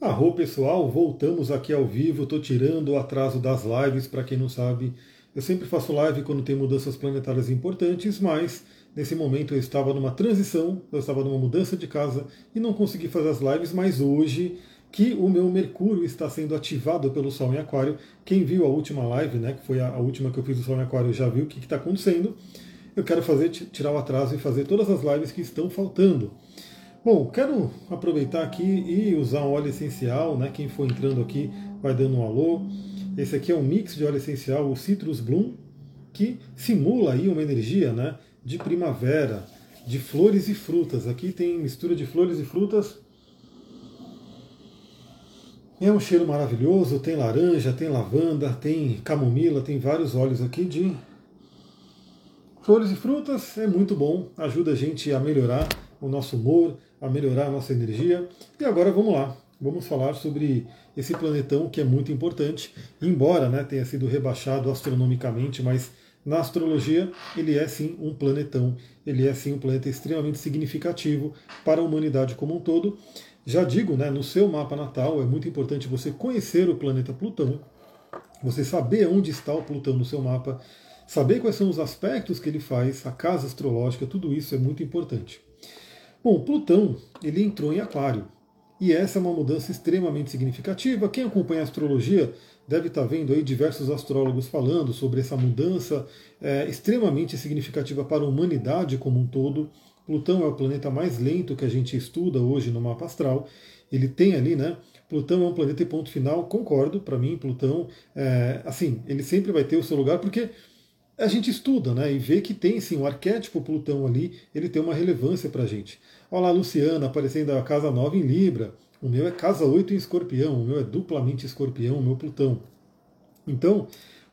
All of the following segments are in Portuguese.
Arro pessoal, voltamos aqui ao vivo. Estou tirando o atraso das lives. Para quem não sabe, eu sempre faço live quando tem mudanças planetárias importantes, mas nesse momento eu estava numa transição, eu estava numa mudança de casa e não consegui fazer as lives. Mas hoje, que o meu Mercúrio está sendo ativado pelo Sol em Aquário, quem viu a última live, né, que foi a, última que eu fiz do Sol em Aquário, já viu o que está acontecendo. Eu quero fazer tirar o atraso e fazer todas as lives que estão faltando. Bom, quero aproveitar aqui e usar um óleo essencial, né? Quem for entrando aqui vai dando um alô. Esse aqui é um mix de óleo essencial, o Citrus Bloom, que simula aí uma energia, né? De primavera, de flores e frutas. Aqui tem mistura de flores e frutas. É um cheiro maravilhoso, tem laranja, tem lavanda, tem camomila, tem vários óleos aqui de flores e frutas. É muito bom, ajuda a gente a melhorar o nosso humor, a melhorar a nossa energia. E agora vamos lá, vamos falar sobre esse planetão que é muito importante, embora né, tenha sido rebaixado astronomicamente, mas na astrologia ele é sim um planetão, ele é sim um planeta extremamente significativo para a humanidade como um todo. Já digo, né, no seu mapa natal é muito importante você conhecer o planeta Plutão, você saber onde está o Plutão no seu mapa, saber quais são os aspectos que ele faz, a casa astrológica, tudo isso é muito importante. Bom, Plutão ele entrou em Aquário e essa é uma mudança extremamente significativa. Quem acompanha a astrologia deve estar vendo aí diversos astrólogos falando sobre essa mudança é, extremamente significativa para a humanidade como um todo. Plutão é o planeta mais lento que a gente estuda hoje no mapa astral. Ele tem ali, né? Plutão é um planeta e ponto final. Concordo, para mim, Plutão, é, assim, ele sempre vai ter o seu lugar porque a gente estuda né, e vê que tem sim o arquétipo Plutão ali, ele tem uma relevância para a gente. Olha lá Luciana aparecendo a casa 9 em Libra, o meu é casa 8 em escorpião, o meu é duplamente escorpião, o meu Plutão. Então,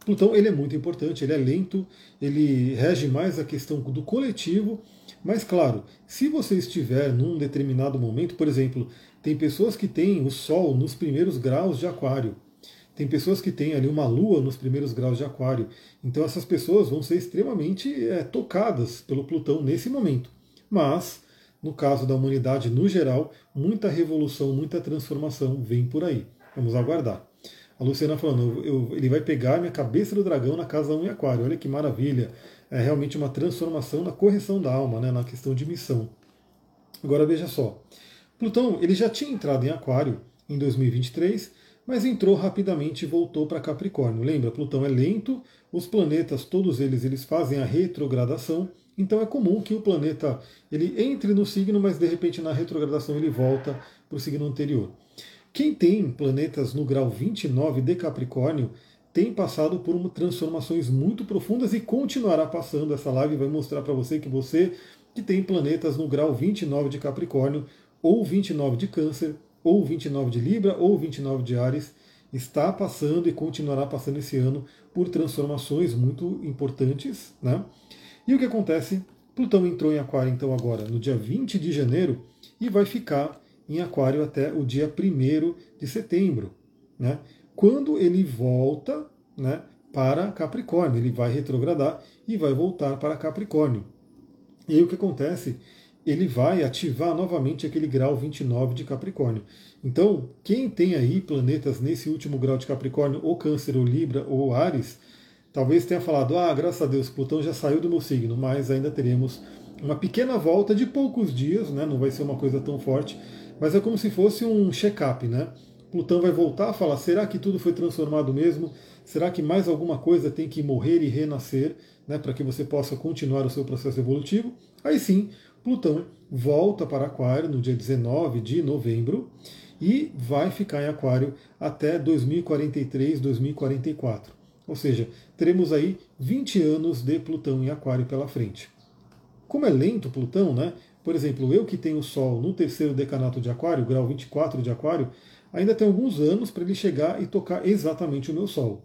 Plutão ele é muito importante, ele é lento, ele rege mais a questão do coletivo, mas claro, se você estiver num determinado momento, por exemplo, tem pessoas que têm o Sol nos primeiros graus de Aquário, tem pessoas que têm ali uma lua nos primeiros graus de aquário. Então essas pessoas vão ser extremamente é, tocadas pelo Plutão nesse momento. Mas, no caso da humanidade no geral, muita revolução, muita transformação vem por aí. Vamos aguardar. A Luciana falando, eu, ele vai pegar minha cabeça do dragão na casa 1 em aquário. Olha que maravilha. É realmente uma transformação na correção da alma, né, na questão de missão. Agora veja só. Plutão ele já tinha entrado em aquário em 2023 mas entrou rapidamente e voltou para Capricórnio. Lembra, Plutão é lento, os planetas, todos eles, eles fazem a retrogradação, então é comum que o planeta ele entre no signo, mas de repente na retrogradação ele volta para o signo anterior. Quem tem planetas no grau 29 de Capricórnio tem passado por transformações muito profundas e continuará passando. Essa live vai mostrar para você que você que tem planetas no grau 29 de Capricórnio ou 29 de Câncer ou 29 de Libra ou 29 de Ares, está passando e continuará passando esse ano por transformações muito importantes. Né? E o que acontece? Plutão entrou em Aquário então agora no dia 20 de janeiro e vai ficar em Aquário até o dia 1 de setembro. Né? Quando ele volta né, para Capricórnio, ele vai retrogradar e vai voltar para Capricórnio. E aí o que acontece? Ele vai ativar novamente aquele grau 29 de Capricórnio. Então, quem tem aí planetas nesse último grau de Capricórnio, ou Câncer, ou Libra, ou Ares, talvez tenha falado: ah, graças a Deus, Plutão já saiu do meu signo, mas ainda teremos uma pequena volta de poucos dias, né? não vai ser uma coisa tão forte, mas é como se fosse um check-up, né? Plutão vai voltar a falar: será que tudo foi transformado mesmo? Será que mais alguma coisa tem que morrer e renascer, né, para que você possa continuar o seu processo evolutivo? Aí sim, Plutão volta para Aquário no dia 19 de novembro e vai ficar em Aquário até 2043, 2044. Ou seja, teremos aí 20 anos de Plutão em Aquário pela frente. Como é lento Plutão, né? Por exemplo, eu que tenho o Sol no terceiro decanato de Aquário, grau 24 de Aquário, ainda tem alguns anos para ele chegar e tocar exatamente o meu Sol.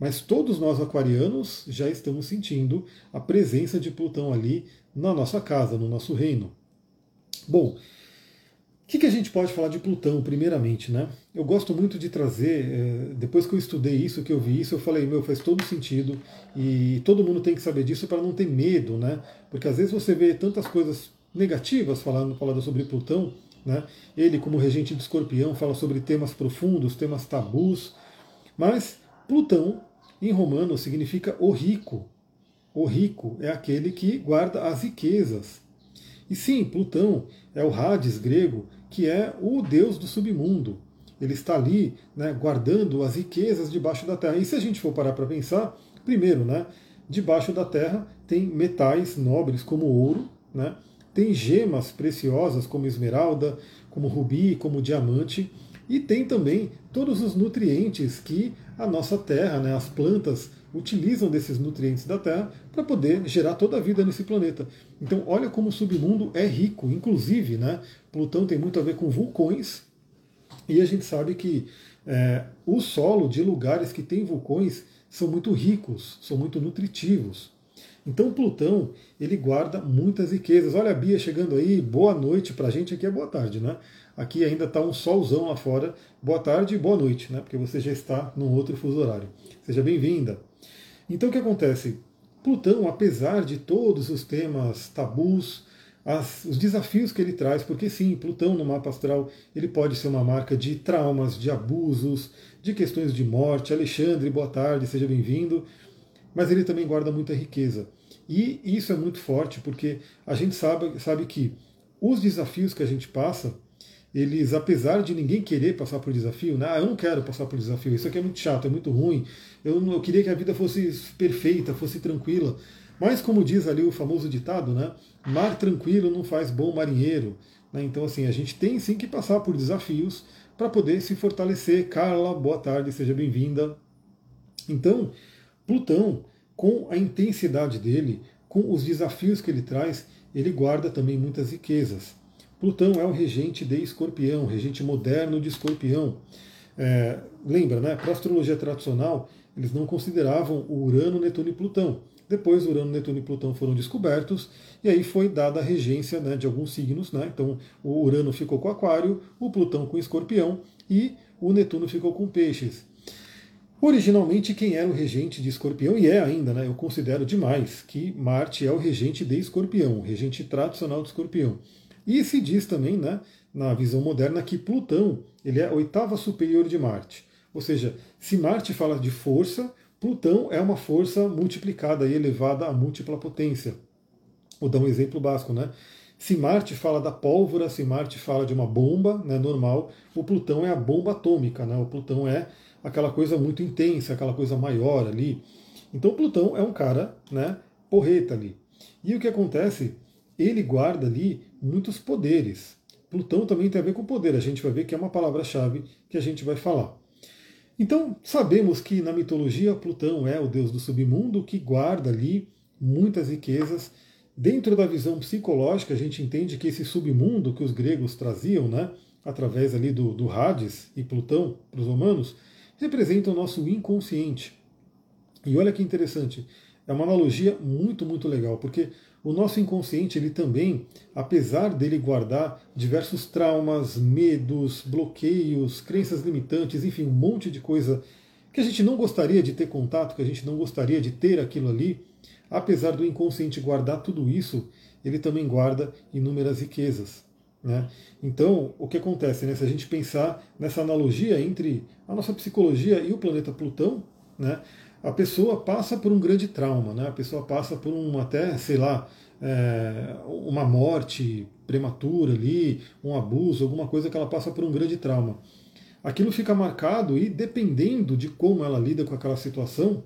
Mas todos nós aquarianos já estamos sentindo a presença de Plutão ali na nossa casa, no nosso reino. Bom, o que, que, a gente pode falar de Plutão, primeiramente, né? Eu gosto muito de trazer, é, depois que eu estudei isso, que eu vi isso, eu falei, meu, faz todo sentido e todo mundo tem que saber disso para não ter medo, né? Porque às vezes você vê tantas coisas negativas falando, falando sobre Plutão, Né? Ele, como regente de escorpião, fala sobre temas profundos, temas tabus. Mas Plutão, em romano, significa o rico. O rico é aquele que guarda as riquezas. E sim, Plutão é o Hades grego, que é o deus do submundo. Ele está ali né, guardando as riquezas debaixo da terra. E se a gente for parar para pensar, primeiro, né, debaixo da terra tem metais nobres como ouro, né, tem gemas preciosas como esmeralda, como rubi, como diamante, e tem também todos os nutrientes que a nossa terra, né, as plantas, utilizam desses nutrientes da Terra para poder gerar toda a vida nesse planeta. Então, olha como o submundo é rico. Inclusive, né, Plutão tem muito a ver com vulcões, e a gente sabe que é, o solo de lugares que têm vulcões são muito ricos, são muito nutritivos. Então Plutão, ele guarda muitas riquezas. Olha a Bia chegando aí, boa noite para a gente, aqui é boa tarde, né? Aqui ainda está um solzão lá fora. Boa tarde e boa noite, né? Porque você já está num outro fuso horário. Seja bem-vinda. Então o que acontece? Plutão, apesar de todos os temas tabus, as, os desafios que ele traz, porque sim, Plutão no mapa astral ele pode ser uma marca de traumas, de abusos, de questões de morte. Alexandre, boa tarde, seja bem-vindo. Mas ele também guarda muita riqueza. E isso é muito forte porque a gente sabe, sabe que os desafios que a gente passa, eles, apesar de ninguém querer passar por desafio, né? Ah, eu não quero passar por desafio, isso aqui é muito chato, é muito ruim, eu, eu queria que a vida fosse perfeita, fosse tranquila. Mas, como diz ali o famoso ditado, né? Mar tranquilo não faz bom marinheiro. Né? Então, assim, a gente tem sim que passar por desafios para poder se fortalecer. Carla, boa tarde, seja bem-vinda. Então, Plutão, com a intensidade dele, com os desafios que ele traz, ele guarda também muitas riquezas. Plutão é o regente de Escorpião, regente moderno de Escorpião. É, lembra, né? Para a astrologia tradicional, eles não consideravam o Urano, Netuno e Plutão. Depois, Urano, Netuno e Plutão foram descobertos, e aí foi dada a regência né, de alguns signos. Né? Então, o Urano ficou com Aquário, o Plutão com Escorpião e o Netuno ficou com Peixes. Originalmente, quem era o regente de Escorpião, e é ainda, né, eu considero demais que Marte é o regente de Escorpião, o regente tradicional de Escorpião. E se diz também, né, na visão moderna, que Plutão ele é a oitava superior de Marte. Ou seja, se Marte fala de força, Plutão é uma força multiplicada e elevada a múltipla potência. Vou dar um exemplo básico, né? Se Marte fala da pólvora, se Marte fala de uma bomba né, normal, o Plutão é a bomba atômica, né? O Plutão é aquela coisa muito intensa, aquela coisa maior ali. Então Plutão é um cara, né, porreta ali. E o que acontece? Ele guarda ali muitos poderes. Plutão também tem a ver com poder, a gente vai ver que é uma palavra-chave que a gente vai falar. Então, sabemos que na mitologia Plutão é o deus do submundo que guarda ali muitas riquezas. Dentro da visão psicológica, a gente entende que esse submundo que os gregos traziam, né, através ali do, do Hades e Plutão para os humanos, representa o nosso inconsciente. E olha que interessante, é uma analogia muito, muito legal, porque o nosso inconsciente, ele também, apesar dele guardar diversos traumas, medos, bloqueios, crenças limitantes, enfim, um monte de coisa que a gente não gostaria de ter contato, que a gente não gostaria de ter aquilo ali, apesar do inconsciente guardar tudo isso, ele também guarda inúmeras riquezas. Né? Então, o que acontece? Né? Se a gente pensar nessa analogia entre a nossa psicologia e o planeta Plutão, né? A pessoa passa por um grande trauma, né? a pessoa passa por um até, sei lá, é, uma morte prematura ali, um abuso, alguma coisa que ela passa por um grande trauma. Aquilo fica marcado e dependendo de como ela lida com aquela situação,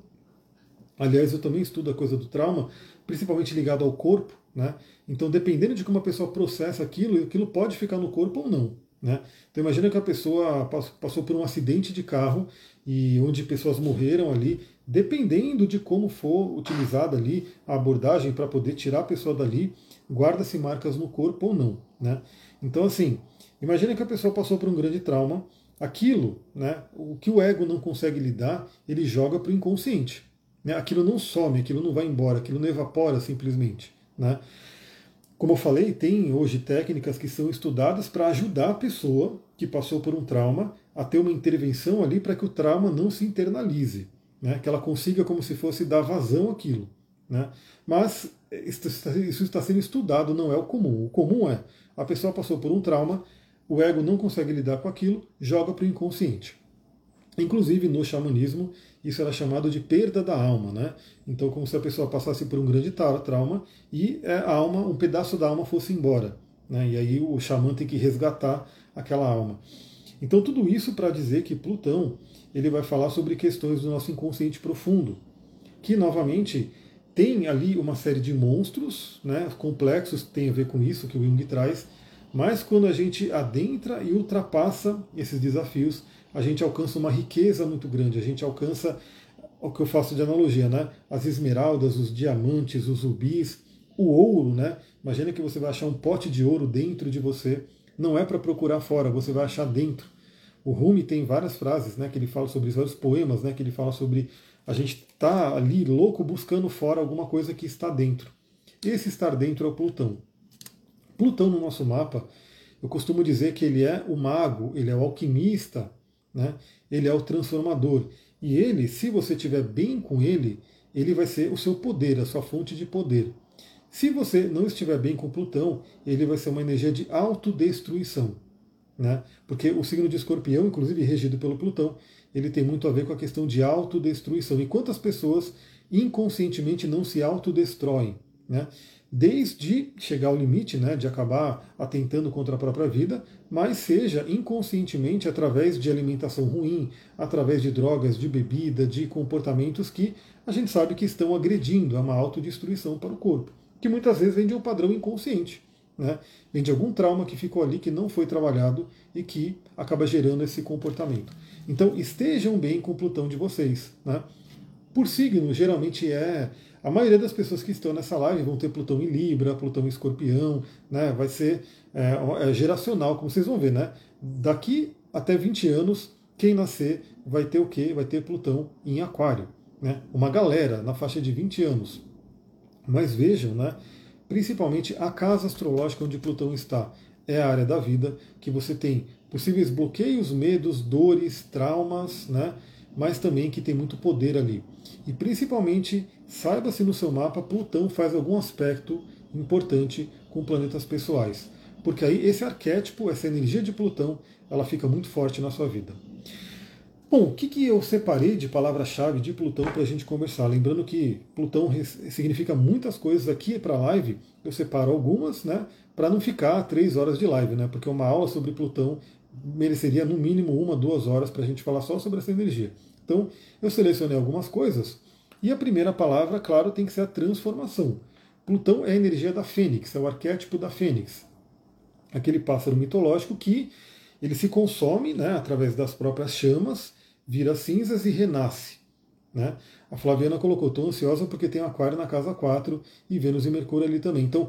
aliás, eu também estudo a coisa do trauma, principalmente ligado ao corpo, né? Então, dependendo de como a pessoa processa aquilo, aquilo pode ficar no corpo ou não. Né? Então imagina que a pessoa passou por um acidente de carro e onde pessoas morreram ali, dependendo de como for utilizada ali a abordagem para poder tirar a pessoa dali, guarda-se marcas no corpo ou não. Né? Então assim, imagina que a pessoa passou por um grande trauma, aquilo, né, o que o ego não consegue lidar, ele joga para o inconsciente. Né? Aquilo não some, aquilo não vai embora, aquilo não evapora simplesmente. Né? Como eu falei, tem hoje técnicas que são estudadas para ajudar a pessoa que passou por um trauma a ter uma intervenção ali para que o trauma não se internalize, né? que ela consiga, como se fosse, dar vazão àquilo. Né? Mas isso está sendo estudado, não é o comum. O comum é a pessoa passou por um trauma, o ego não consegue lidar com aquilo, joga para o inconsciente. Inclusive no xamanismo, isso era chamado de perda da alma, né? Então, como se a pessoa passasse por um grande trauma e é, a alma, um pedaço da alma fosse embora, né? E aí o xamã tem que resgatar aquela alma. Então, tudo isso para dizer que Plutão ele vai falar sobre questões do nosso inconsciente profundo, que novamente tem ali uma série de monstros, né, complexos, tem a ver com isso que o Jung traz, mas quando a gente adentra e ultrapassa esses desafios, a gente alcança uma riqueza muito grande, a gente alcança o que eu faço de analogia, né? As esmeraldas, os diamantes, os rubis, o ouro, né? Imagina que você vai achar um pote de ouro dentro de você. Não é para procurar fora, você vai achar dentro. O Rumi tem várias frases, né? Que ele fala sobre isso, vários poemas, né? Que ele fala sobre a gente tá ali louco buscando fora alguma coisa que está dentro. Esse estar dentro é o Plutão. Plutão no nosso mapa, eu costumo dizer que ele é o mago, ele é o alquimista, né? ele é o transformador. E ele, se você estiver bem com ele, ele vai ser o seu poder, a sua fonte de poder. Se você não estiver bem com Plutão, ele vai ser uma energia de autodestruição. Né? Porque o signo de escorpião, inclusive regido pelo Plutão, ele tem muito a ver com a questão de autodestruição. E quantas pessoas inconscientemente não se autodestroem? Né? desde chegar ao limite, né, de acabar atentando contra a própria vida, mas seja inconscientemente através de alimentação ruim, através de drogas, de bebida, de comportamentos que a gente sabe que estão agredindo, é uma autodestruição para o corpo, que muitas vezes vem de um padrão inconsciente, né, vem de algum trauma que ficou ali, que não foi trabalhado e que acaba gerando esse comportamento. Então estejam bem com o Plutão de vocês. Né? Por signo, geralmente é a maioria das pessoas que estão nessa live vão ter Plutão em Libra, Plutão em Escorpião, né? vai ser é, é geracional, como vocês vão ver. Né? Daqui até 20 anos, quem nascer vai ter o quê? Vai ter Plutão em Aquário. Né? Uma galera na faixa de 20 anos. Mas vejam, né? Principalmente a casa astrológica onde Plutão está é a área da vida que você tem possíveis bloqueios, medos, dores, traumas, né? mas também que tem muito poder ali. E principalmente, saiba se no seu mapa Plutão faz algum aspecto importante com planetas pessoais. Porque aí esse arquétipo, essa energia de Plutão, ela fica muito forte na sua vida. Bom, o que, que eu separei de palavra-chave de Plutão para a gente conversar? Lembrando que Plutão significa muitas coisas aqui para a live, eu separo algumas, né, para não ficar três horas de live, né, porque uma aula sobre Plutão mereceria no mínimo uma, duas horas para a gente falar só sobre essa energia. Então, eu selecionei algumas coisas e a primeira palavra, claro, tem que ser a transformação. Plutão é a energia da fênix, é o arquétipo da fênix. Aquele pássaro mitológico que ele se consome né, através das próprias chamas, vira cinzas e renasce. Né? A Flaviana colocou, estou ansiosa porque tem Aquário na casa 4 e Vênus e Mercúrio ali também. Então,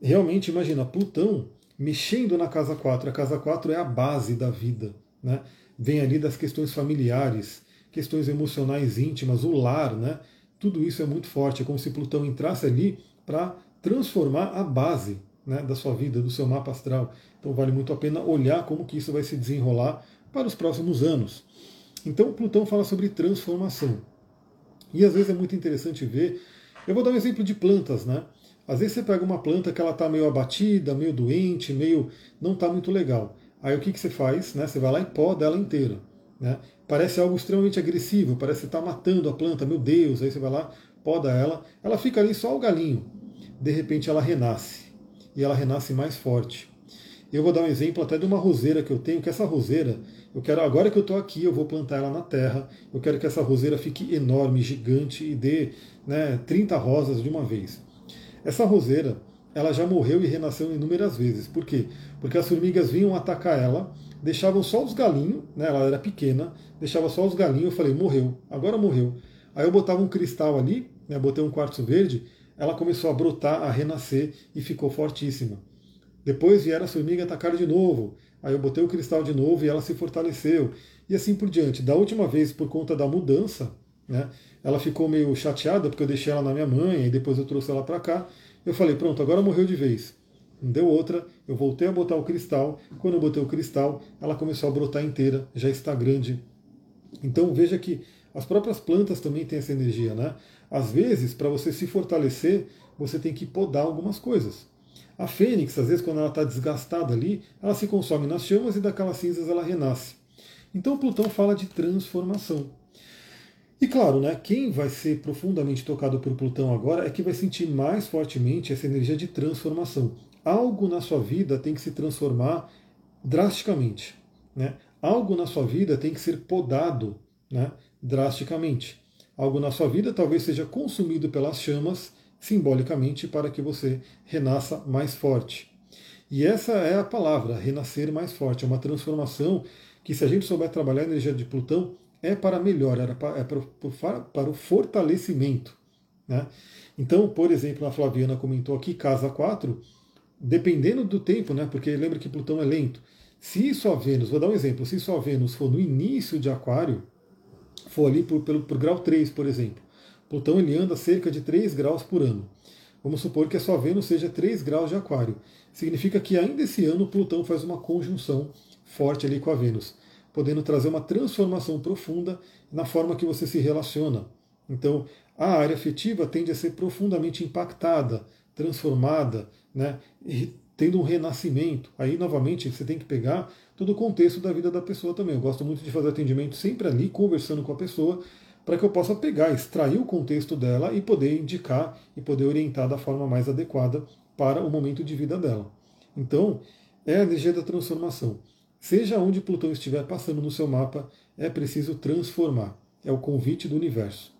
realmente, imagina, Plutão mexendo na casa 4. A casa 4 é a base da vida. Né? Vem ali das questões familiares, questões emocionais íntimas, o lar, né? Tudo isso é muito forte. É como se Plutão entrasse ali para transformar a base né, da sua vida, do seu mapa astral. Então vale muito a pena olhar como que isso vai se desenrolar para os próximos anos. Então Plutão fala sobre transformação. E às vezes é muito interessante ver. Eu vou dar um exemplo de plantas, né? Às vezes você pega uma planta que ela está meio abatida, meio doente, meio não está muito legal. Aí o que, que você faz? Né? Você vai lá e poda ela inteira. Né? Parece algo extremamente agressivo, parece estar tá matando a planta, meu Deus, aí você vai lá, poda ela, ela fica ali só o galinho. De repente ela renasce, e ela renasce mais forte. Eu vou dar um exemplo até de uma roseira que eu tenho, que essa roseira, eu quero, agora que eu estou aqui, eu vou plantar ela na terra, eu quero que essa roseira fique enorme, gigante e dê né, 30 rosas de uma vez. Essa roseira, ela já morreu e renasceu inúmeras vezes. Por quê? Porque as formigas vinham atacar ela, deixavam só os galinhos, né, ela era pequena, deixava só os galinhos, eu falei, morreu, agora morreu. Aí eu botava um cristal ali, né, botei um quartzo verde, ela começou a brotar, a renascer e ficou fortíssima. Depois vieram as formigas atacar de novo, aí eu botei o cristal de novo e ela se fortaleceu. E assim por diante. Da última vez, por conta da mudança, né, ela ficou meio chateada porque eu deixei ela na minha mãe e depois eu trouxe ela para cá. Eu falei, pronto, agora morreu de vez. Não deu outra, eu voltei a botar o cristal. Quando eu botei o cristal, ela começou a brotar inteira, já está grande. Então veja que as próprias plantas também têm essa energia, né? Às vezes, para você se fortalecer, você tem que podar algumas coisas. A fênix, às vezes, quando ela está desgastada ali, ela se consome nas chamas e daquelas cinzas ela renasce. Então Plutão fala de transformação. E claro, né, quem vai ser profundamente tocado por Plutão agora é que vai sentir mais fortemente essa energia de transformação. Algo na sua vida tem que se transformar drasticamente. Né? Algo na sua vida tem que ser podado né, drasticamente. Algo na sua vida talvez seja consumido pelas chamas, simbolicamente, para que você renasça mais forte. E essa é a palavra, renascer mais forte. É uma transformação que, se a gente souber trabalhar a energia de Plutão, é para melhor, é para, é para, para o fortalecimento. Né? Então, por exemplo, a Flaviana comentou aqui, casa 4, dependendo do tempo, né? porque lembra que Plutão é lento. Se sua Vênus, vou dar um exemplo, se sua Vênus for no início de Aquário, for ali por, pelo, por grau 3, por exemplo, Plutão ele anda cerca de 3 graus por ano. Vamos supor que a sua Vênus seja 3 graus de Aquário. Significa que ainda esse ano Plutão faz uma conjunção forte ali com a Vênus, podendo trazer uma transformação profunda na forma que você se relaciona. Então, a área afetiva tende a ser profundamente impactada, transformada, né, tendo um renascimento. Aí, novamente, você tem que pegar todo o contexto da vida da pessoa também. Eu gosto muito de fazer atendimento sempre ali, conversando com a pessoa, para que eu possa pegar, extrair o contexto dela e poder indicar e poder orientar da forma mais adequada para o momento de vida dela. Então, é a energia da transformação. Seja onde Plutão estiver passando no seu mapa, é preciso transformar. É o convite do universo.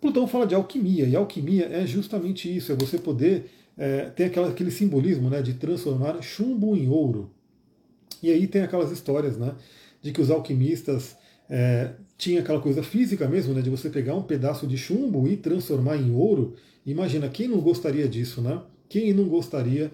Plutão fala de alquimia, e alquimia é justamente isso: é você poder é, tem aquela, aquele simbolismo né, de transformar chumbo em ouro. E aí tem aquelas histórias né, de que os alquimistas é, tinham aquela coisa física mesmo, né, de você pegar um pedaço de chumbo e transformar em ouro. Imagina, quem não gostaria disso, né? Quem não gostaria?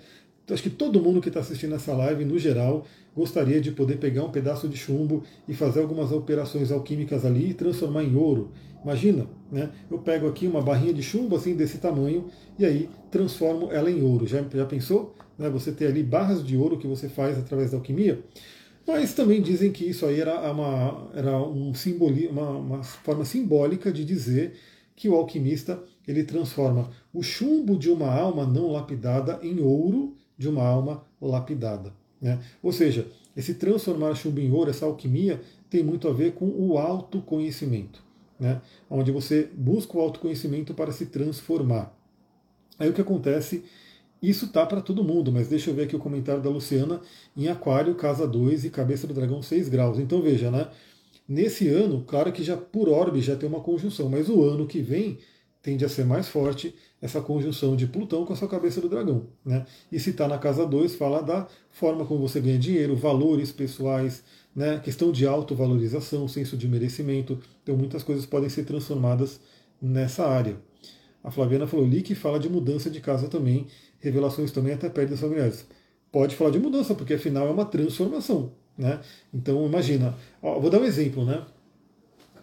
Acho que todo mundo que está assistindo essa live, no geral, gostaria de poder pegar um pedaço de chumbo e fazer algumas operações alquímicas ali e transformar em ouro. Imagina, né? Eu pego aqui uma barrinha de chumbo assim desse tamanho e aí transformo ela em ouro. Já, já pensou? Né? Você ter ali barras de ouro que você faz através da alquimia? Mas também dizem que isso aí era uma, era um simboli, uma, uma forma simbólica de dizer que o alquimista ele transforma o chumbo de uma alma não lapidada em ouro de uma alma lapidada. Né? Ou seja, esse transformar chumbo em ouro, essa alquimia, tem muito a ver com o autoconhecimento né? onde você busca o autoconhecimento para se transformar. Aí o que acontece? Isso tá para todo mundo, mas deixa eu ver aqui o comentário da Luciana em Aquário, casa 2 e cabeça do dragão 6 graus. Então veja, né? Nesse ano, claro que já por orbe já tem uma conjunção, mas o ano que vem tende a ser mais forte essa conjunção de Plutão com a sua cabeça do dragão. Né? E se está na casa 2, fala da forma como você ganha dinheiro, valores pessoais, né, questão de autovalorização, senso de merecimento. Então, muitas coisas podem ser transformadas nessa área. A Flaviana falou, li que fala de mudança de casa também, revelações também até perto familiares. Pode falar de mudança, porque afinal é uma transformação. Né? Então, imagina, ó, vou dar um exemplo, né?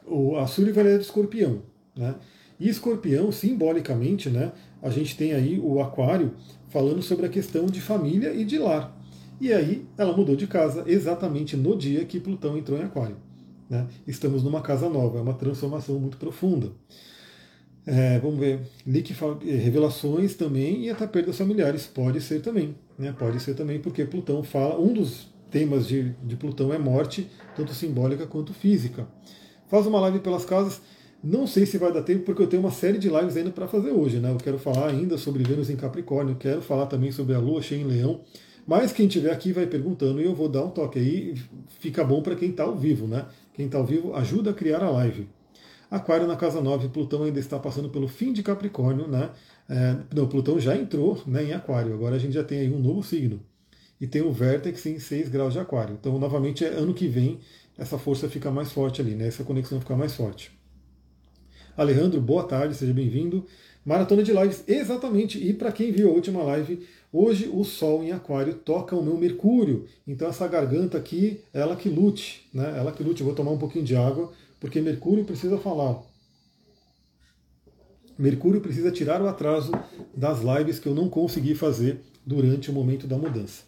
O, a Sullivan é escorpião. Né? E escorpião, simbolicamente, né, a gente tem aí o aquário falando sobre a questão de família e de lar. E aí ela mudou de casa exatamente no dia que Plutão entrou em Aquário. Né? Estamos numa casa nova, é uma transformação muito profunda. É, vamos ver, Lick eh, revelações também e até perdas familiares, pode ser também. Né? Pode ser também, porque Plutão fala, um dos temas de, de Plutão é morte, tanto simbólica quanto física. Faz uma live pelas casas, não sei se vai dar tempo, porque eu tenho uma série de lives ainda para fazer hoje. Né? Eu quero falar ainda sobre Vênus em Capricórnio, quero falar também sobre a Lua cheia em Leão. Mas quem estiver aqui vai perguntando e eu vou dar um toque aí. Fica bom para quem está ao vivo, né? Quem está ao vivo ajuda a criar a live. Aquário na casa 9, Plutão ainda está passando pelo fim de Capricórnio, né? É, não, Plutão já entrou né, em Aquário, agora a gente já tem aí um novo signo. E tem o vértex em 6 graus de Aquário. Então, novamente, é ano que vem essa força fica mais forte ali, né? Essa conexão fica mais forte. Alejandro, boa tarde, seja bem-vindo. Maratona de lives, exatamente. E para quem viu a última live, Hoje o Sol em Aquário toca o meu Mercúrio, então essa garganta aqui, ela que lute, né? Ela que lute. Eu vou tomar um pouquinho de água, porque Mercúrio precisa falar. Mercúrio precisa tirar o atraso das lives que eu não consegui fazer durante o momento da mudança.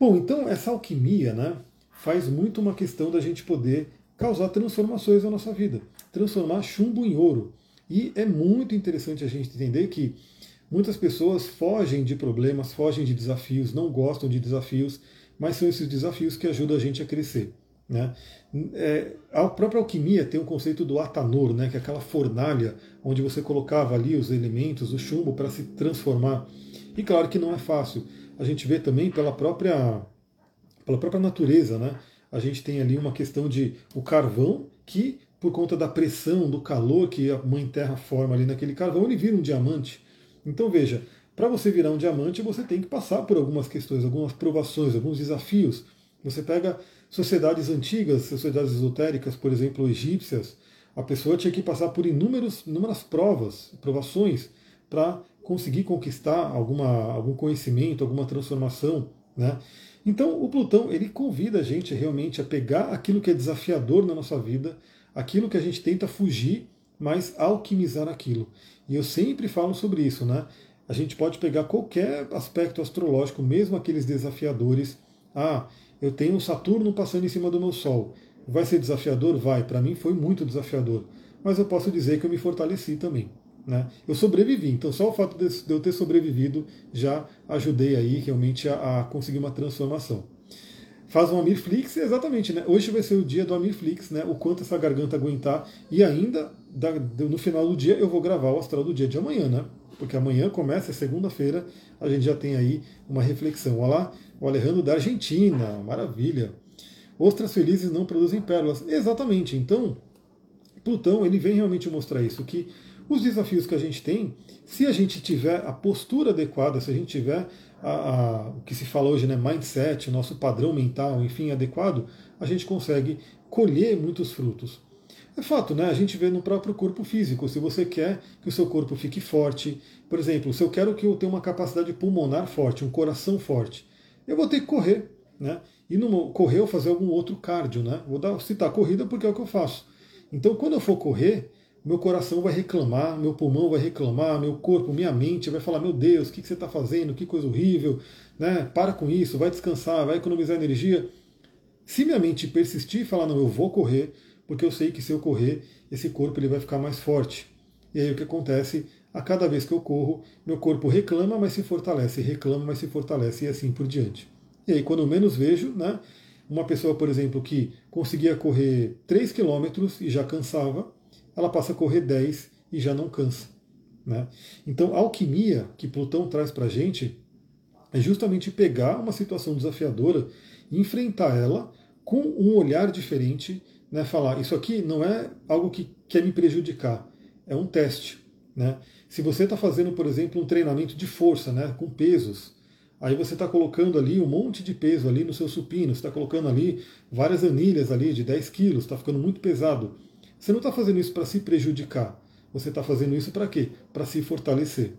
Bom, então essa alquimia, né, faz muito uma questão da gente poder causar transformações na nossa vida, transformar chumbo em ouro. E é muito interessante a gente entender que Muitas pessoas fogem de problemas, fogem de desafios, não gostam de desafios, mas são esses desafios que ajudam a gente a crescer. Né? É, a própria alquimia tem o conceito do atanor, né, que é aquela fornalha onde você colocava ali os elementos, o chumbo para se transformar. E claro que não é fácil. A gente vê também pela própria, pela própria natureza, né? A gente tem ali uma questão de o carvão que, por conta da pressão, do calor que a Mãe Terra forma ali naquele carvão, ele vira um diamante. Então veja, para você virar um diamante, você tem que passar por algumas questões, algumas provações, alguns desafios. Você pega sociedades antigas, sociedades esotéricas, por exemplo, egípcias, a pessoa tinha que passar por inúmeros, inúmeras provas, provações, para conseguir conquistar alguma, algum conhecimento, alguma transformação. Né? Então, o Plutão ele convida a gente realmente a pegar aquilo que é desafiador na nossa vida, aquilo que a gente tenta fugir, mas alquimizar aquilo. E eu sempre falo sobre isso, né? A gente pode pegar qualquer aspecto astrológico, mesmo aqueles desafiadores. Ah, eu tenho Saturno passando em cima do meu Sol. Vai ser desafiador? Vai. Para mim foi muito desafiador. Mas eu posso dizer que eu me fortaleci também. Né? Eu sobrevivi, então só o fato de eu ter sobrevivido já ajudei aí realmente a, a conseguir uma transformação. Faz um Amirflix, exatamente, né? Hoje vai ser o dia do Amirflix, né? O quanto essa garganta aguentar. E ainda, no final do dia, eu vou gravar o astral do dia de amanhã, né? Porque amanhã começa, é segunda-feira, a gente já tem aí uma reflexão. Olha lá, o Alejandro da Argentina, maravilha. Ostras felizes não produzem pérolas. Exatamente, então, Plutão, ele vem realmente mostrar isso, que os desafios que a gente tem, se a gente tiver a postura adequada, se a gente tiver a, a, o que se fala hoje, né, mindset, nosso padrão mental, enfim, adequado, a gente consegue colher muitos frutos. É fato, né? A gente vê no próprio corpo físico. Se você quer que o seu corpo fique forte, por exemplo, se eu quero que eu tenha uma capacidade pulmonar forte, um coração forte, eu vou ter que correr, né? E no correr eu fazer algum outro cardio, né? Vou dar, citar corrida porque é o que eu faço. Então, quando eu for correr, meu coração vai reclamar, meu pulmão vai reclamar, meu corpo, minha mente vai falar: meu Deus, o que você está fazendo? Que coisa horrível, né? Para com isso, vai descansar, vai economizar energia. Se minha mente persistir e falar: não, eu vou correr, porque eu sei que se eu correr, esse corpo ele vai ficar mais forte. E aí o que acontece? A cada vez que eu corro, meu corpo reclama, mas se fortalece, reclama, mas se fortalece e assim por diante. E aí, quando eu menos vejo, né? Uma pessoa, por exemplo, que conseguia correr 3 km e já cansava, ela passa a correr 10 e já não cansa. Né? Então, a alquimia que Plutão traz para a gente é justamente pegar uma situação desafiadora e enfrentar ela com um olhar diferente, né? falar, isso aqui não é algo que quer me prejudicar, é um teste. Né? Se você está fazendo, por exemplo, um treinamento de força, né? com pesos, aí você está colocando ali um monte de peso ali no seu supino, você está colocando ali várias anilhas ali de 10 quilos, está ficando muito pesado. Você não está fazendo isso para se prejudicar. Você está fazendo isso para quê? Para se fortalecer.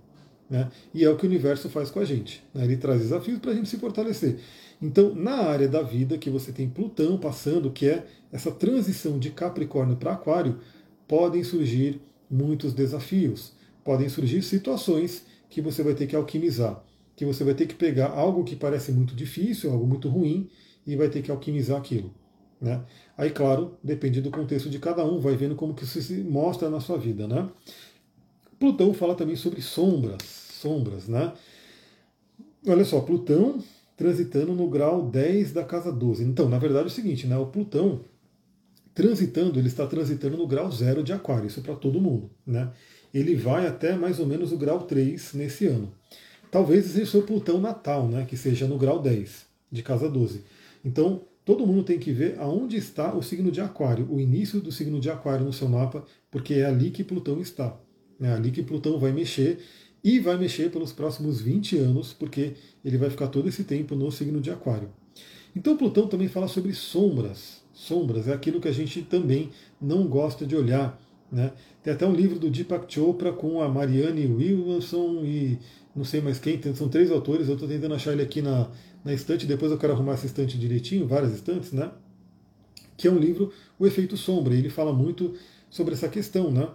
Né? E é o que o universo faz com a gente. Né? Ele traz desafios para a gente se fortalecer. Então, na área da vida que você tem Plutão passando, que é essa transição de Capricórnio para Aquário, podem surgir muitos desafios, podem surgir situações que você vai ter que alquimizar, que você vai ter que pegar algo que parece muito difícil, algo muito ruim, e vai ter que alquimizar aquilo. Né? Aí, claro, depende do contexto de cada um, vai vendo como que isso se mostra na sua vida. Né? Plutão fala também sobre sombras, sombras, né? Olha só, Plutão transitando no grau 10 da casa 12. Então, na verdade é o seguinte, né? O Plutão transitando, ele está transitando no grau 0 de Aquário, isso é para todo mundo, né? Ele vai até mais ou menos o grau 3 nesse ano. Talvez seja o Plutão natal, né? Que seja no grau 10 de casa 12. Então, Todo mundo tem que ver aonde está o signo de Aquário, o início do signo de Aquário no seu mapa, porque é ali que Plutão está. É ali que Plutão vai mexer e vai mexer pelos próximos 20 anos, porque ele vai ficar todo esse tempo no signo de Aquário. Então Plutão também fala sobre sombras. Sombras é aquilo que a gente também não gosta de olhar. Né? Tem até um livro do Deepak Chopra com a Marianne Williamson e não sei mais quem, são três autores, eu estou tentando achar ele aqui na, na estante, depois eu quero arrumar essa estante direitinho, várias estantes, né? Que é um livro, O Efeito Sombra, e ele fala muito sobre essa questão, né?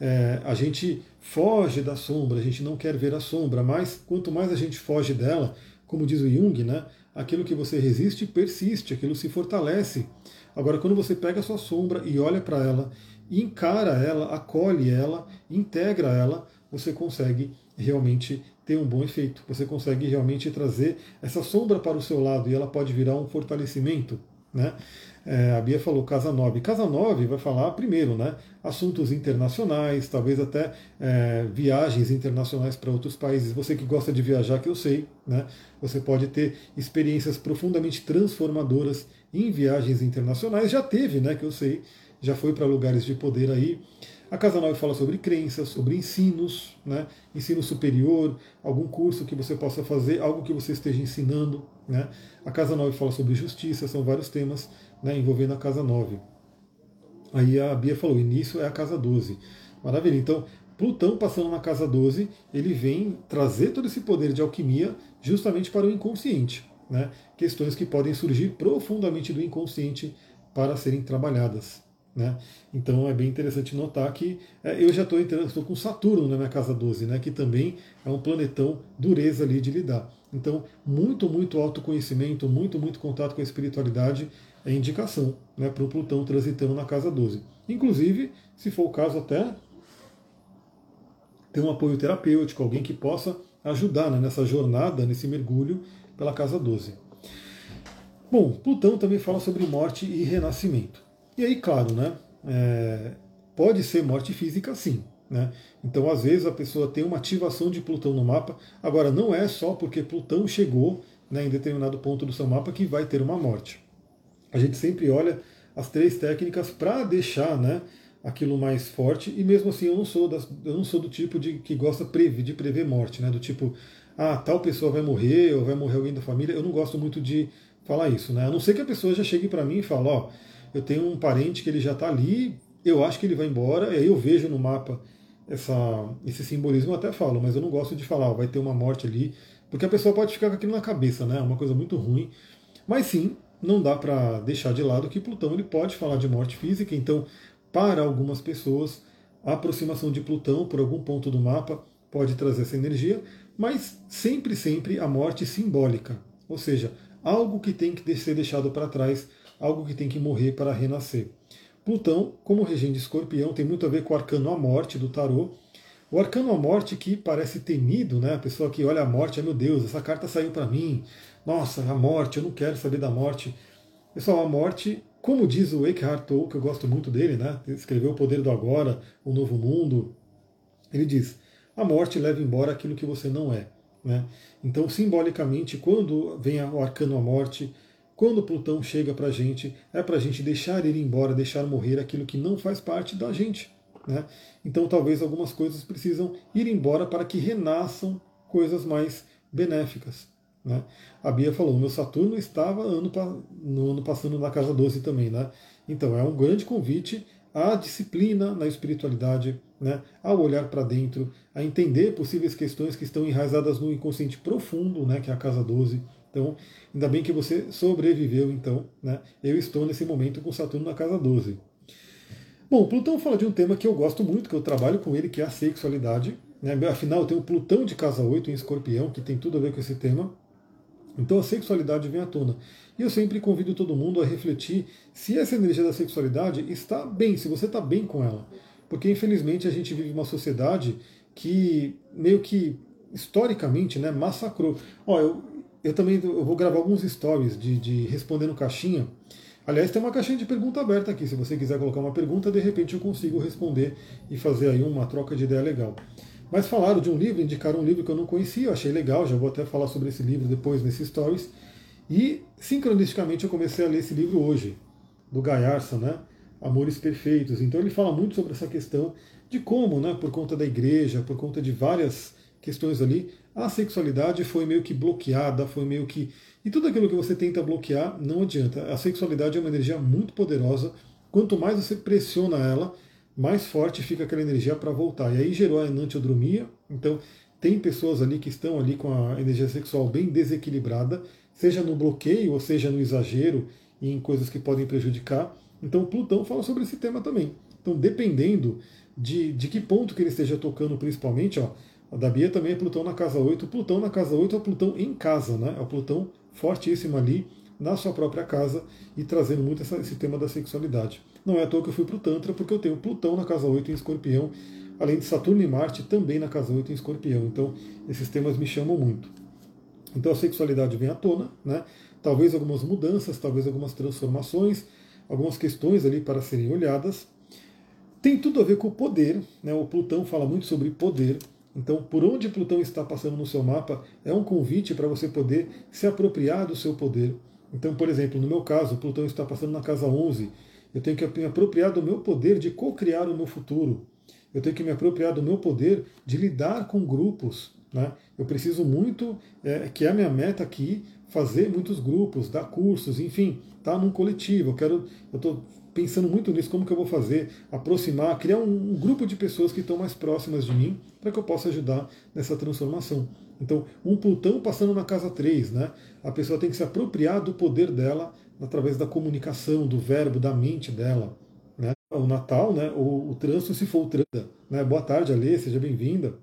É, a gente foge da sombra, a gente não quer ver a sombra, mas quanto mais a gente foge dela, como diz o Jung, né? Aquilo que você resiste persiste, aquilo se fortalece. Agora, quando você pega a sua sombra e olha para ela, encara ela, acolhe ela, integra ela, você consegue realmente ter um bom efeito. Você consegue realmente trazer essa sombra para o seu lado e ela pode virar um fortalecimento. Né? É, a Bia falou Casa 9. Casa 9 vai falar primeiro, né? Assuntos internacionais, talvez até é, viagens internacionais para outros países. Você que gosta de viajar, que eu sei, né? Você pode ter experiências profundamente transformadoras em viagens internacionais. Já teve, né? Que eu sei, já foi para lugares de poder aí. A Casa 9 fala sobre crenças, sobre ensinos, né? ensino superior, algum curso que você possa fazer, algo que você esteja ensinando. Né? A Casa 9 fala sobre justiça, são vários temas né, envolvendo a Casa 9. Aí a Bia falou, início é a Casa 12. Maravilha, então Plutão passando na Casa 12, ele vem trazer todo esse poder de alquimia justamente para o inconsciente. Né? Questões que podem surgir profundamente do inconsciente para serem trabalhadas. Né? Então é bem interessante notar que é, eu já estou entrando, estou com Saturno na minha casa 12, né? que também é um planetão dureza ali de lidar. Então, muito, muito autoconhecimento, muito, muito contato com a espiritualidade é indicação né, para o Plutão transitando na casa 12. Inclusive, se for o caso, até ter um apoio terapêutico, alguém que possa ajudar né, nessa jornada, nesse mergulho pela casa 12. Bom, Plutão também fala sobre morte e renascimento. E aí, claro, né? É, pode ser morte física, sim. Né? Então, às vezes, a pessoa tem uma ativação de Plutão no mapa. Agora, não é só porque Plutão chegou né, em determinado ponto do seu mapa que vai ter uma morte. A gente sempre olha as três técnicas para deixar né, aquilo mais forte. E mesmo assim, eu não sou, das, eu não sou do tipo de que gosta de prever morte, né? Do tipo, ah, tal pessoa vai morrer ou vai morrer alguém da família. Eu não gosto muito de falar isso, né? A não ser que a pessoa já chegue para mim e fale, ó, oh, eu tenho um parente que ele já está ali, eu acho que ele vai embora, e aí eu vejo no mapa essa, esse simbolismo, eu até falo, mas eu não gosto de falar, vai ter uma morte ali, porque a pessoa pode ficar com aquilo na cabeça, né? É uma coisa muito ruim. Mas sim, não dá para deixar de lado que Plutão ele pode falar de morte física, então, para algumas pessoas, a aproximação de Plutão por algum ponto do mapa pode trazer essa energia, mas sempre, sempre a morte simbólica, ou seja, algo que tem que ser deixado para trás algo que tem que morrer para renascer. Plutão, como regente escorpião, tem muito a ver com o arcano a morte do tarô. O arcano a morte que parece temido, né? A pessoa que olha a morte, é meu Deus, essa carta saiu para mim. Nossa, a morte, eu não quero saber da morte. Pessoal, a morte, como diz o Eckhart Tolle, que eu gosto muito dele, né? Escreveu O Poder do Agora, O Novo Mundo. Ele diz: a morte leva embora aquilo que você não é. Né? Então, simbolicamente, quando vem o arcano a morte, quando Plutão chega para a gente, é para a gente deixar ir embora, deixar morrer aquilo que não faz parte da gente. Né? Então, talvez algumas coisas precisam ir embora para que renasçam coisas mais benéficas. Né? A Bia falou: meu Saturno estava ano, no ano passando na casa 12 também. Né? Então, é um grande convite à disciplina na espiritualidade, né? ao olhar para dentro, a entender possíveis questões que estão enraizadas no inconsciente profundo, né? que é a casa 12 então, ainda bem que você sobreviveu, então. Né? Eu estou nesse momento com Saturno na casa 12. Bom, Plutão fala de um tema que eu gosto muito, que eu trabalho com ele, que é a sexualidade. Né? Afinal, eu tenho Plutão de casa 8 em escorpião, que tem tudo a ver com esse tema. Então a sexualidade vem à tona. E eu sempre convido todo mundo a refletir se essa energia da sexualidade está bem, se você está bem com ela. Porque infelizmente a gente vive uma sociedade que meio que historicamente né, massacrou. Ó, eu, eu também eu vou gravar alguns stories de, de respondendo caixinha. Aliás, tem uma caixinha de pergunta aberta aqui. Se você quiser colocar uma pergunta, de repente eu consigo responder e fazer aí uma troca de ideia legal. Mas falaram de um livro, indicaram um livro que eu não conhecia, eu achei legal, já vou até falar sobre esse livro depois nesses stories. E sincronisticamente eu comecei a ler esse livro hoje, do Gaiarsa, né? Amores Perfeitos. Então ele fala muito sobre essa questão de como, né, por conta da igreja, por conta de várias questões ali, a sexualidade foi meio que bloqueada, foi meio que. E tudo aquilo que você tenta bloquear não adianta. A sexualidade é uma energia muito poderosa. Quanto mais você pressiona ela, mais forte fica aquela energia para voltar. E aí gerou a enantiodromia. Então, tem pessoas ali que estão ali com a energia sexual bem desequilibrada, seja no bloqueio ou seja no exagero e em coisas que podem prejudicar. Então, Plutão fala sobre esse tema também. Então, dependendo de, de que ponto que ele esteja tocando, principalmente, ó, a da Bia também é Plutão na casa 8. Plutão na casa 8 é o Plutão em casa, né? É o Plutão fortíssimo ali na sua própria casa e trazendo muito essa, esse tema da sexualidade. Não é à toa que eu fui para o Tantra, porque eu tenho Plutão na casa 8 em escorpião. além de Saturno e Marte também na casa 8 em Escorpião. Então, esses temas me chamam muito. Então, a sexualidade vem à tona, né? talvez algumas mudanças, talvez algumas transformações, algumas questões ali para serem olhadas. Tem tudo a ver com o poder, né? o Plutão fala muito sobre poder. Então, por onde Plutão está passando no seu mapa, é um convite para você poder se apropriar do seu poder. Então, por exemplo, no meu caso, Plutão está passando na casa 11. Eu tenho que me apropriar do meu poder de co-criar o meu futuro. Eu tenho que me apropriar do meu poder de lidar com grupos. Né? Eu preciso muito, é, que é a minha meta aqui, fazer muitos grupos, dar cursos, enfim, estar tá num coletivo. Eu quero, eu estou pensando muito nisso, como que eu vou fazer, aproximar, criar um, um grupo de pessoas que estão mais próximas de mim para que eu possa ajudar nessa transformação. Então, um Plutão passando na casa 3, né? A pessoa tem que se apropriar do poder dela através da comunicação, do verbo, da mente dela. Né? O Natal, né? o, o trânsito se for o trânsito. Né? Boa tarde, Alê, seja bem-vinda.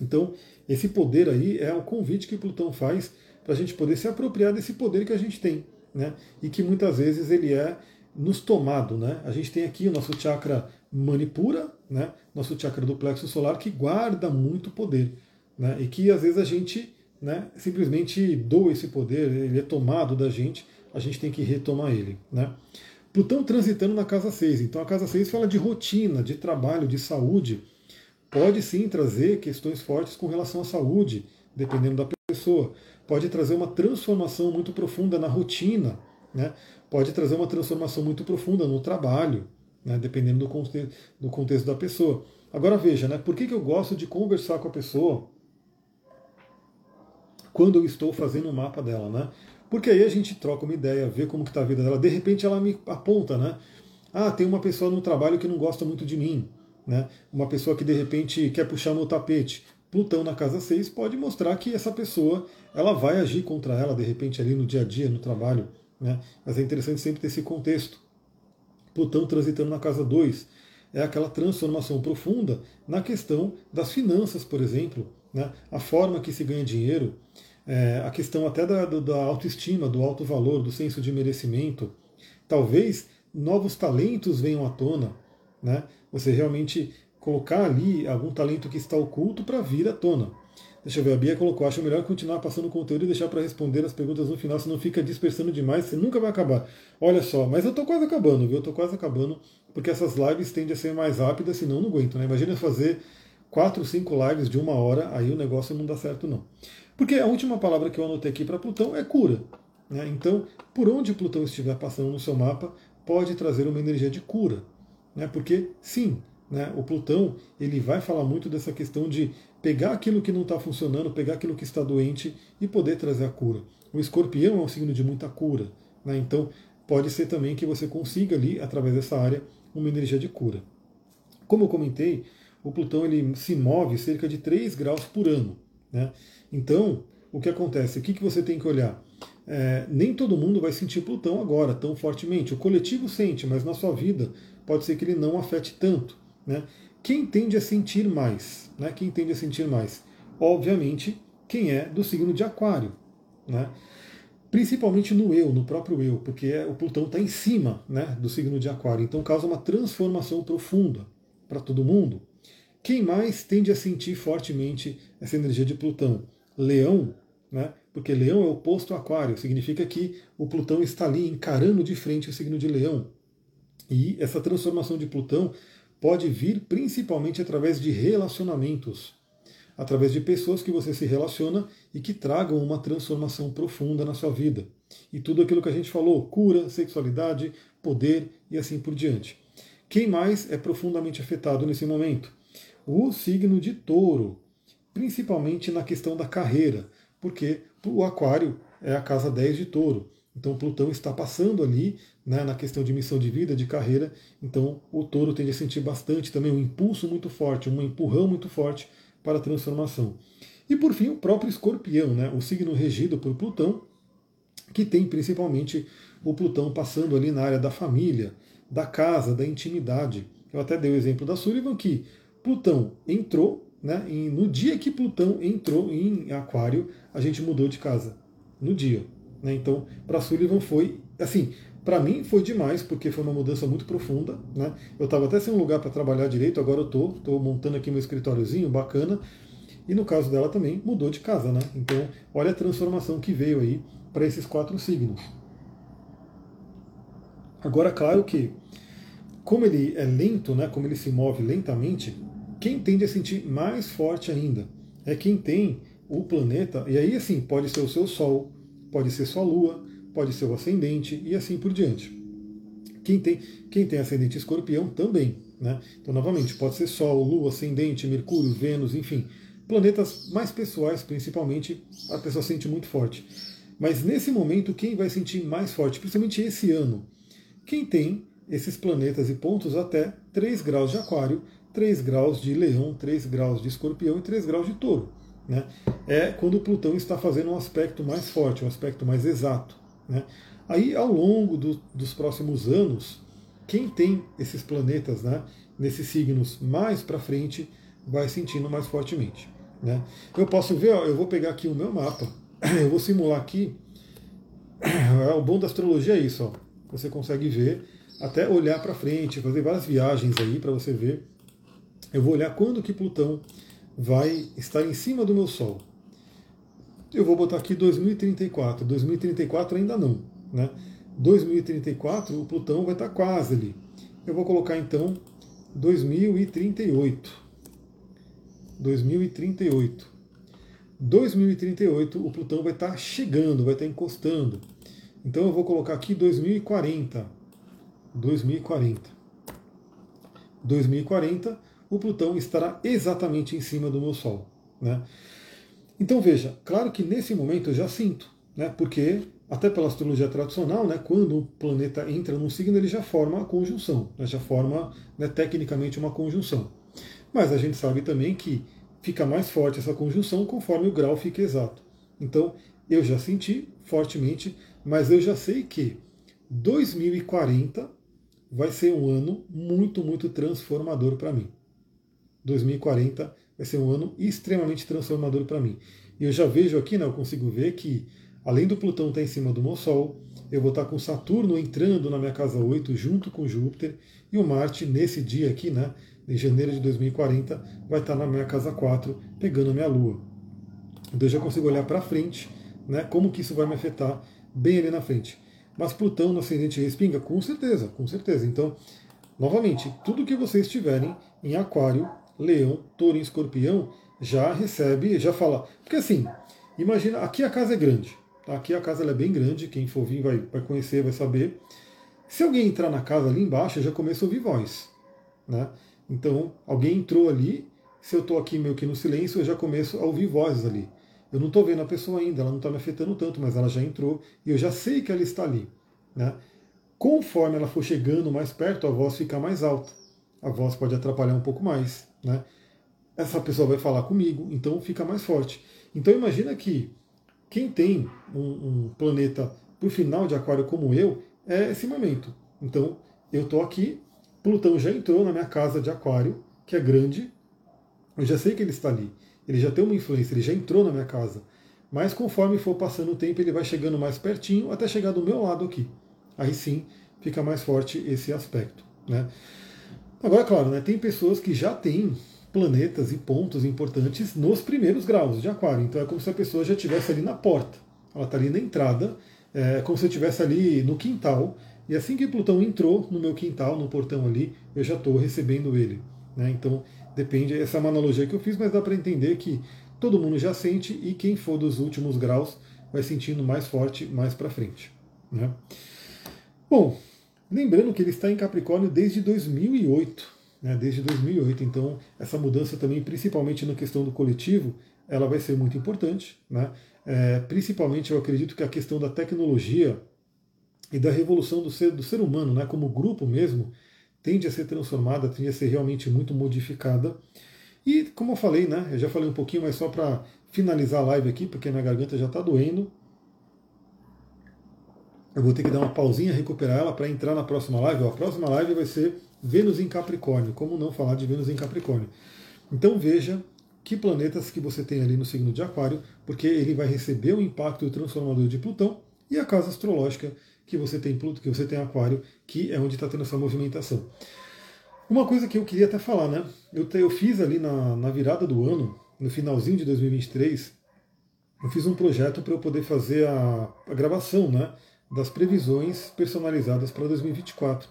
Então, esse poder aí é o convite que Plutão faz para a gente poder se apropriar desse poder que a gente tem. Né? E que muitas vezes ele é nos tomado. Né? A gente tem aqui o nosso chakra Manipura, né? nosso chakra do plexo solar, que guarda muito poder. Né? E que às vezes a gente né, simplesmente doa esse poder, ele é tomado da gente, a gente tem que retomar ele. Né? Plutão transitando na casa 6. Então a casa 6 fala de rotina, de trabalho, de saúde. Pode sim trazer questões fortes com relação à saúde, dependendo da pessoa. Pode trazer uma transformação muito profunda na rotina. Né? Pode trazer uma transformação muito profunda no trabalho, né? dependendo do, do contexto da pessoa. Agora veja, né? por que, que eu gosto de conversar com a pessoa quando eu estou fazendo o um mapa dela, né? Porque aí a gente troca uma ideia, vê como está a vida dela. De repente ela me aponta, né? Ah, tem uma pessoa no trabalho que não gosta muito de mim, né? Uma pessoa que de repente quer puxar meu tapete. Plutão na casa 6 pode mostrar que essa pessoa ela vai agir contra ela de repente ali no dia a dia, no trabalho. Né? Mas é interessante sempre ter esse contexto. Plutão transitando na casa 2 é aquela transformação profunda na questão das finanças, por exemplo, né? a forma que se ganha dinheiro, é, a questão até da, da autoestima, do alto valor, do senso de merecimento. Talvez novos talentos venham à tona, né? Você realmente colocar ali algum talento que está oculto para vir à tona. Deixa eu ver, a Bia colocou, acho melhor continuar passando conteúdo e deixar para responder as perguntas no final, senão fica dispersando demais, você nunca vai acabar. Olha só, mas eu estou quase acabando, viu? Eu estou quase acabando, porque essas lives tendem a ser mais rápidas, senão não aguento, né? Imagina fazer quatro, cinco lives de uma hora, aí o negócio não dá certo não. Porque a última palavra que eu anotei aqui para Plutão é cura. Né? Então, por onde Plutão estiver passando no seu mapa, pode trazer uma energia de cura. Né? Porque, sim, né? O Plutão ele vai falar muito dessa questão de pegar aquilo que não está funcionando, pegar aquilo que está doente e poder trazer a cura. O escorpião é um signo de muita cura. Né? Então pode ser também que você consiga ali, através dessa área, uma energia de cura. Como eu comentei, o Plutão ele se move cerca de 3 graus por ano. Né? Então, o que acontece? O que, que você tem que olhar? É, nem todo mundo vai sentir Plutão agora tão fortemente. O coletivo sente, mas na sua vida pode ser que ele não afete tanto. Né? Quem tende a sentir mais? Né? Quem tende a sentir mais? Obviamente, quem é do signo de Aquário. Né? Principalmente no eu, no próprio eu, porque é, o Plutão está em cima né, do signo de Aquário. Então causa uma transformação profunda para todo mundo. Quem mais tende a sentir fortemente essa energia de Plutão? Leão, né? porque Leão é oposto a Aquário, significa que o Plutão está ali encarando de frente o signo de Leão. E essa transformação de Plutão pode vir principalmente através de relacionamentos, através de pessoas que você se relaciona e que tragam uma transformação profunda na sua vida. E tudo aquilo que a gente falou, cura, sexualidade, poder e assim por diante. Quem mais é profundamente afetado nesse momento? O signo de touro, principalmente na questão da carreira, porque o aquário é a casa 10 de touro. Então Plutão está passando ali né, na questão de missão de vida, de carreira. Então o touro tende a sentir bastante também um impulso muito forte, um empurrão muito forte para a transformação. E por fim, o próprio escorpião, né, o signo regido por Plutão, que tem principalmente o Plutão passando ali na área da família, da casa, da intimidade. Eu até dei o exemplo da Sullivan que Plutão entrou, né, e no dia que Plutão entrou em Aquário, a gente mudou de casa. No dia. Né? Então, para Sullivan foi assim, Para mim foi demais, porque foi uma mudança muito profunda. Né? Eu estava até sem um lugar para trabalhar direito, agora eu estou, estou montando aqui meu escritóriozinho bacana. E no caso dela também mudou de casa, né? Então, olha a transformação que veio aí para esses quatro signos. Agora, claro que, como ele é lento, né, como ele se move lentamente, quem tende a sentir mais forte ainda é quem tem o planeta, e aí assim, pode ser o seu Sol, pode ser sua Lua, pode ser o ascendente e assim por diante. Quem tem, quem tem ascendente escorpião também. Né? Então, novamente, pode ser Sol, Lua, ascendente, Mercúrio, Vênus, enfim. Planetas mais pessoais, principalmente, a pessoa sente muito forte. Mas nesse momento, quem vai sentir mais forte, principalmente esse ano? Quem tem esses planetas e pontos até 3 graus de Aquário, 3 graus de Leão, 3 graus de Escorpião e 3 graus de Touro. Né? É quando Plutão está fazendo um aspecto mais forte, um aspecto mais exato. Né? Aí, ao longo do, dos próximos anos, quem tem esses planetas né, nesses signos mais para frente vai sentindo mais fortemente. Né? Eu posso ver, ó, eu vou pegar aqui o meu mapa, eu vou simular aqui. O bom da astrologia é isso, ó. você consegue ver, até olhar para frente, fazer várias viagens aí para você ver. Eu vou olhar quando que Plutão vai estar em cima do meu Sol. Eu vou botar aqui 2034. 2034 ainda não. Né? 2034 o Plutão vai estar quase ali. Eu vou colocar então 2038. 2038. 2038 o Plutão vai estar chegando, vai estar encostando. Então eu vou colocar aqui 2040. 2040. 2040 o Plutão estará exatamente em cima do meu Sol. Né? Então veja, claro que nesse momento eu já sinto, né? porque até pela astrologia tradicional, né, quando o planeta entra num signo, ele já forma a conjunção, né, já forma né, tecnicamente uma conjunção. Mas a gente sabe também que fica mais forte essa conjunção conforme o grau fica exato. Então eu já senti fortemente, mas eu já sei que 2040 vai ser um ano muito, muito transformador para mim. 2040 vai ser um ano extremamente transformador para mim. E eu já vejo aqui, né, eu consigo ver que, além do Plutão estar tá em cima do meu Sol, eu vou estar tá com Saturno entrando na minha casa 8 junto com Júpiter, e o Marte, nesse dia aqui, né, em janeiro de 2040, vai estar tá na minha casa 4, pegando a minha Lua. Então eu já consigo olhar para frente, né, como que isso vai me afetar bem ali na frente. Mas Plutão no ascendente respinga? Com certeza, com certeza. Então, novamente, tudo que vocês tiverem em Aquário leão, touro e escorpião, já recebe, já fala. Porque assim, imagina, aqui a casa é grande. Tá? Aqui a casa é bem grande, quem for vir vai, vai conhecer, vai saber. Se alguém entrar na casa ali embaixo, já começa a ouvir voz. Né? Então, alguém entrou ali, se eu estou aqui meio que no silêncio, eu já começo a ouvir vozes ali. Eu não estou vendo a pessoa ainda, ela não está me afetando tanto, mas ela já entrou e eu já sei que ela está ali. Né? Conforme ela for chegando mais perto, a voz fica mais alta. A voz pode atrapalhar um pouco mais. Né? Essa pessoa vai falar comigo, então fica mais forte. Então imagina que quem tem um, um planeta por final de aquário como eu, é esse momento. Então eu estou aqui, Plutão já entrou na minha casa de aquário, que é grande, eu já sei que ele está ali. Ele já tem uma influência, ele já entrou na minha casa. Mas conforme for passando o tempo, ele vai chegando mais pertinho até chegar do meu lado aqui. Aí sim fica mais forte esse aspecto. Né? Agora, claro, né, tem pessoas que já têm planetas e pontos importantes nos primeiros graus de Aquário. Então é como se a pessoa já estivesse ali na porta. Ela está ali na entrada, é como se eu estivesse ali no quintal. E assim que Plutão entrou no meu quintal, no portão ali, eu já estou recebendo ele. Né? Então depende, essa é uma analogia que eu fiz, mas dá para entender que todo mundo já sente e quem for dos últimos graus vai sentindo mais forte mais para frente. Né? Bom, Lembrando que ele está em Capricórnio desde 2008, né, desde 2008. Então, essa mudança também, principalmente na questão do coletivo, ela vai ser muito importante. Né? É, principalmente, eu acredito que a questão da tecnologia e da revolução do ser, do ser humano, né, como grupo mesmo, tende a ser transformada, tende a ser realmente muito modificada. E, como eu falei, né, eu já falei um pouquinho, mas só para finalizar a live aqui, porque minha garganta já está doendo. Eu vou ter que dar uma pausinha, recuperar ela para entrar na próxima live. a próxima live vai ser Vênus em Capricórnio. Como não falar de Vênus em Capricórnio? Então veja que planetas que você tem ali no signo de Aquário, porque ele vai receber o impacto transformador de Plutão e a casa astrológica que você tem Pluto, que você tem Aquário, que é onde está tendo essa movimentação. Uma coisa que eu queria até falar, né? Eu, te, eu fiz ali na, na virada do ano, no finalzinho de 2023, eu fiz um projeto para eu poder fazer a, a gravação, né? Das previsões personalizadas para 2024.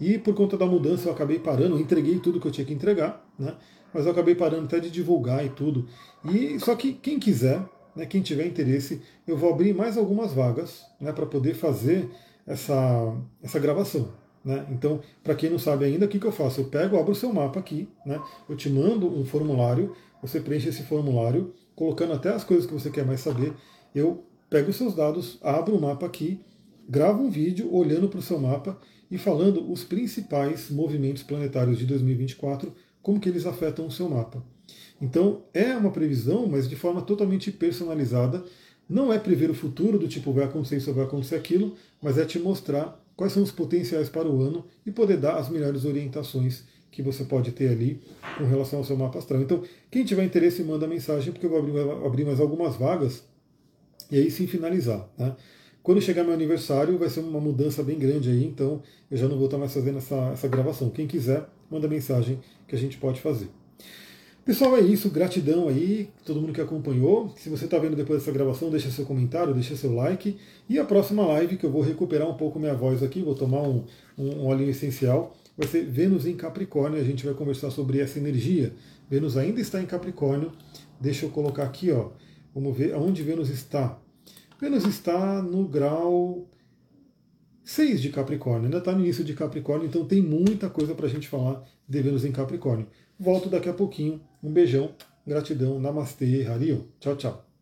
E por conta da mudança eu acabei parando, eu entreguei tudo que eu tinha que entregar, né? Mas eu acabei parando até de divulgar e tudo. E só que quem quiser, né, quem tiver interesse, eu vou abrir mais algumas vagas né, para poder fazer essa, essa gravação. Né? Então, para quem não sabe ainda, o que, que eu faço? Eu pego, abro o seu mapa aqui, né? eu te mando um formulário, você preenche esse formulário, colocando até as coisas que você quer mais saber. Eu pego os seus dados, abro o mapa aqui, gravo um vídeo olhando para o seu mapa e falando os principais movimentos planetários de 2024, como que eles afetam o seu mapa. Então é uma previsão, mas de forma totalmente personalizada. Não é prever o futuro do tipo vai acontecer isso, vai acontecer aquilo, mas é te mostrar quais são os potenciais para o ano e poder dar as melhores orientações que você pode ter ali com relação ao seu mapa astral. Então, quem tiver interesse, manda mensagem, porque eu vou abrir mais algumas vagas e aí sim finalizar. Né? Quando chegar meu aniversário, vai ser uma mudança bem grande aí, então eu já não vou estar mais fazendo essa, essa gravação. Quem quiser, manda mensagem que a gente pode fazer. Pessoal, é isso. Gratidão aí, todo mundo que acompanhou. Se você está vendo depois dessa gravação, deixa seu comentário, deixa seu like. E a próxima live, que eu vou recuperar um pouco minha voz aqui, vou tomar um, um, óleo essencial, vai ser Vênus em Capricórnio. A gente vai conversar sobre essa energia. Vênus ainda está em Capricórnio. Deixa eu colocar aqui, ó. Vamos ver aonde Vênus está. Vênus está no grau 6 de Capricórnio, ainda está no início de Capricórnio, então tem muita coisa para a gente falar de Vênus em Capricórnio. Volto daqui a pouquinho. Um beijão, gratidão, namastê, Harion. Tchau, tchau.